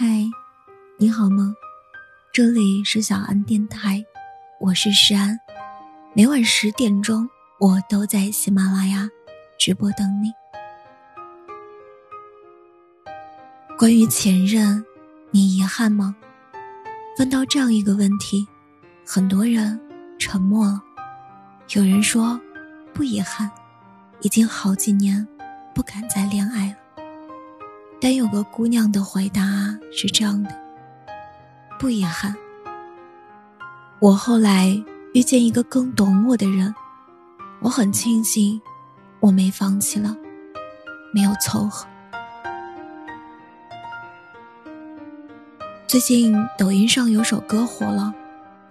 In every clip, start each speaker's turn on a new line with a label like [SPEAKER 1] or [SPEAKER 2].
[SPEAKER 1] 嗨，你好吗？这里是小安电台，我是诗安。每晚十点钟，我都在喜马拉雅直播等你。关于前任，你遗憾吗？问到这样一个问题，很多人沉默了。有人说不遗憾，已经好几年不敢再恋爱了。但有个姑娘的回答是这样的：不遗憾。我后来遇见一个更懂我的人，我很庆幸我没放弃了，没有凑合。最近抖音上有首歌火了，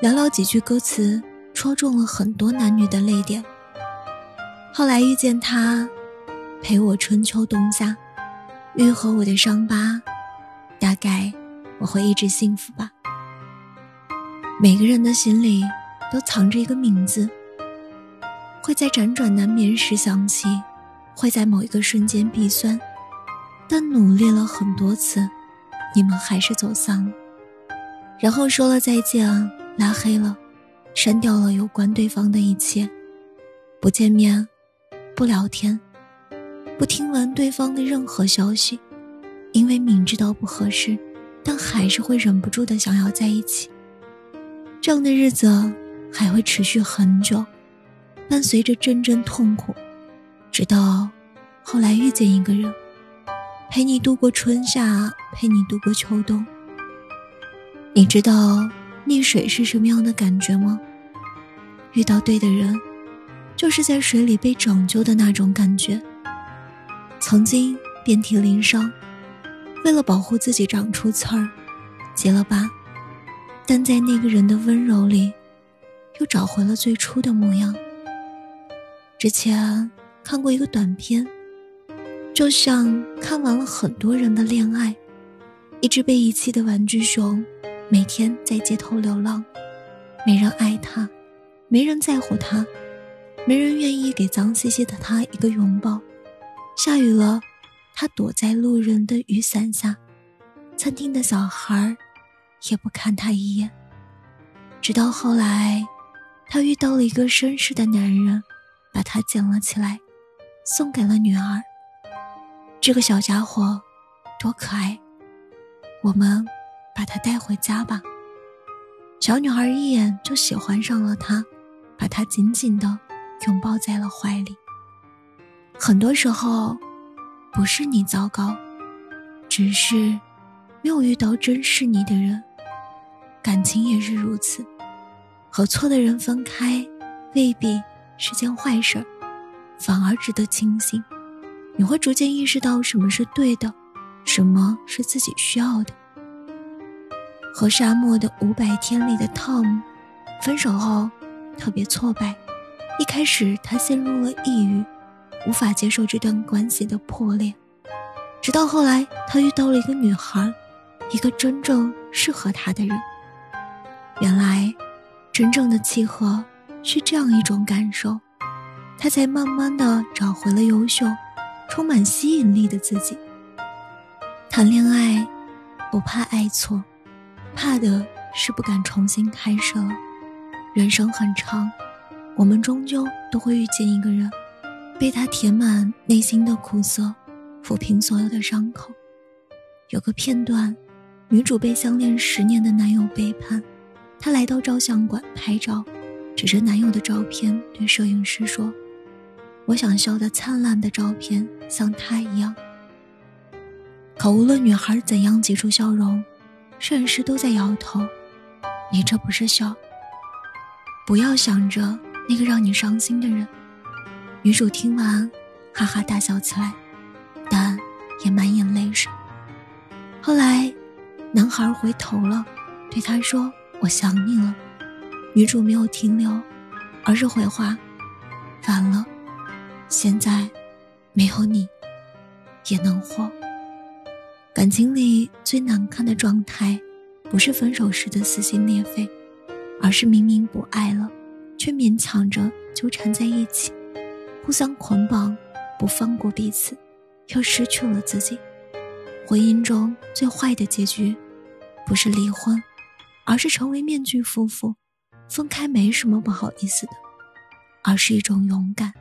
[SPEAKER 1] 寥寥几句歌词戳中了很多男女的泪点。后来遇见他，陪我春秋冬夏。愈合我的伤疤，大概我会一直幸福吧。每个人的心里都藏着一个名字，会在辗转难眠时想起，会在某一个瞬间鼻酸，但努力了很多次，你们还是走散了，然后说了再见，拉黑了，删掉了有关对方的一切，不见面，不聊天。不听闻对方的任何消息，因为明知道不合适，但还是会忍不住的想要在一起。这样的日子还会持续很久，伴随着阵阵痛苦，直到后来遇见一个人，陪你度过春夏，陪你度过秋冬。你知道溺水是什么样的感觉吗？遇到对的人，就是在水里被拯救的那种感觉。曾经遍体鳞伤，为了保护自己长出刺儿，结了疤，但在那个人的温柔里，又找回了最初的模样。之前看过一个短片，就像看完了很多人的恋爱，一只被遗弃的玩具熊，每天在街头流浪，没人爱他，没人在乎他，没人愿意给脏兮兮的他一个拥抱。下雨了，他躲在路人的雨伞下，餐厅的小孩也不看他一眼。直到后来，他遇到了一个绅士的男人，把他捡了起来，送给了女儿。这个小家伙多可爱，我们把他带回家吧。小女孩一眼就喜欢上了他，把他紧紧的拥抱在了怀里。很多时候，不是你糟糕，只是没有遇到珍视你的人。感情也是如此，和错的人分开，未必是件坏事，反而值得庆幸。你会逐渐意识到什么是对的，什么是自己需要的。和沙漠的五百天里的 Tom 分手后，特别挫败。一开始，他陷入了抑郁。无法接受这段关系的破裂，直到后来，他遇到了一个女孩，一个真正适合他的人。原来，真正的契合是这样一种感受，他才慢慢的找回了优秀、充满吸引力的自己。谈恋爱，不怕爱错，怕的是不敢重新开始了。人生很长，我们终究都会遇见一个人。被他填满内心的苦涩，抚平所有的伤口。有个片段，女主被相恋十年的男友背叛，她来到照相馆拍照，指着男友的照片对摄影师说：“我想笑得灿烂的照片像他一样。”可无论女孩怎样挤出笑容，摄影师都在摇头：“你这不是笑。不要想着那个让你伤心的人。”女主听完，哈哈大笑起来，但也满眼泪水。后来，男孩回头了，对她说：“我想你了。”女主没有停留，而是回话：“反了，现在没有你，也能活。”感情里最难看的状态，不是分手时的撕心裂肺，而是明明不爱了，却勉强着纠缠在一起。互相捆绑，不放过彼此，又失去了自己。婚姻中最坏的结局，不是离婚，而是成为面具夫妇。分开没什么不好意思的，而是一种勇敢。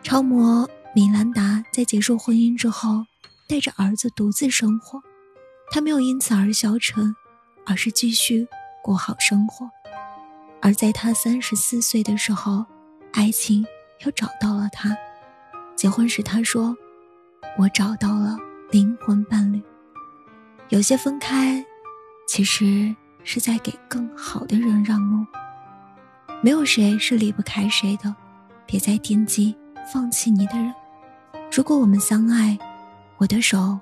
[SPEAKER 1] 超模米兰达在结束婚姻之后，带着儿子独自生活，她没有因此而消沉，而是继续过好生活。而在她三十四岁的时候，爱情又找到了他。结婚时他说：“我找到了灵魂伴侣。”有些分开，其实。是在给更好的人让路。没有谁是离不开谁的，别再惦记放弃你的人。如果我们相爱，我的手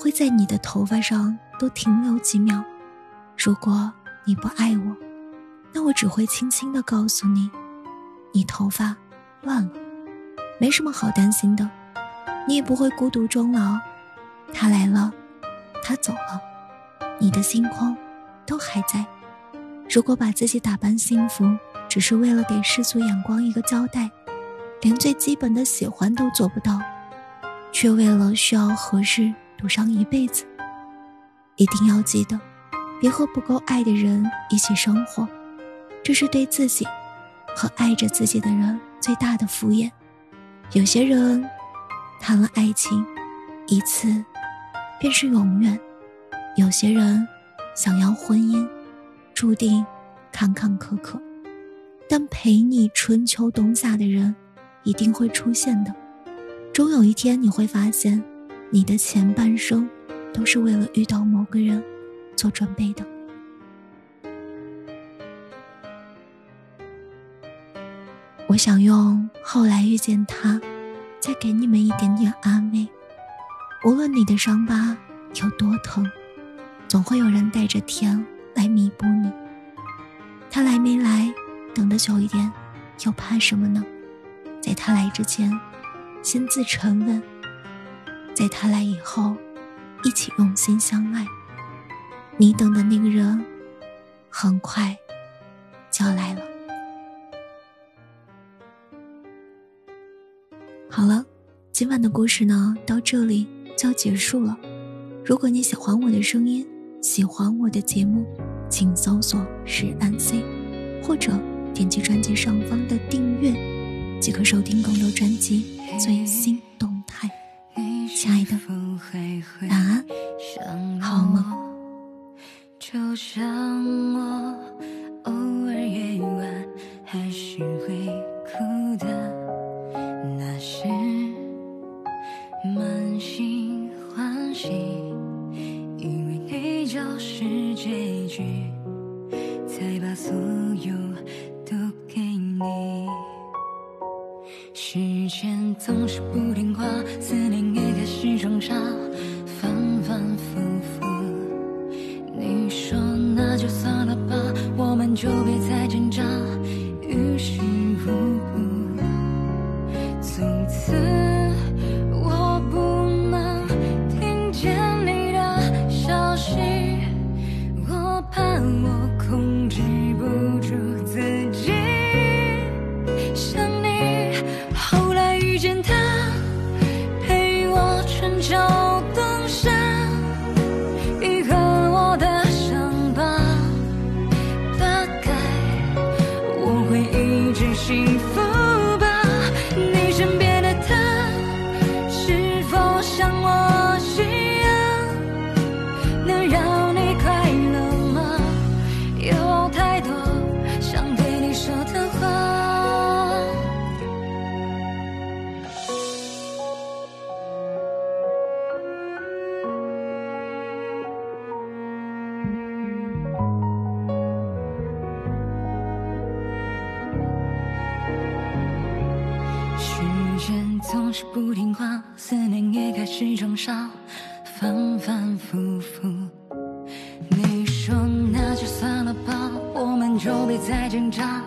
[SPEAKER 1] 会在你的头发上多停留几秒；如果你不爱我，那我只会轻轻地告诉你，你头发乱了，没什么好担心的，你也不会孤独终老。他来了，他走了，你的星空。都还在。如果把自己打扮幸福，只是为了给世俗眼光一个交代，连最基本的喜欢都做不到，却为了需要合适赌上一辈子，一定要记得，别和不够爱的人一起生活，这是对自己和爱着自己的人最大的敷衍。有些人谈了爱情，一次便是永远；有些人。想要婚姻，注定坎坎坷坷，但陪你春秋冬夏的人一定会出现的。终有一天，你会发现，你的前半生都是为了遇到某个人做准备的。我想用后来遇见他，再给你们一点点安慰。无论你的伤疤有多疼。总会有人带着甜来弥补你。他来没来，等得久一点，又怕什么呢？在他来之前，先自沉稳；在他来以后，一起用心相爱。你等的那个人，很快就要来了。好了，今晚的故事呢，到这里就要结束了。如果你喜欢我的声音，喜欢我的节目，请搜索“石安 C”，或者点击专辑上方的订阅，即可收听更多专辑最新动态。亲爱的，晚安，好梦。
[SPEAKER 2] 心欢喜以为你就是结局才把所有都给你。时间总是不听话思念也开始装傻反反复复。你说那就算了吧我们就别再春秋。总是不听话，思念也开始装傻，反反复复。你说那就算了吧，我们就别再挣扎，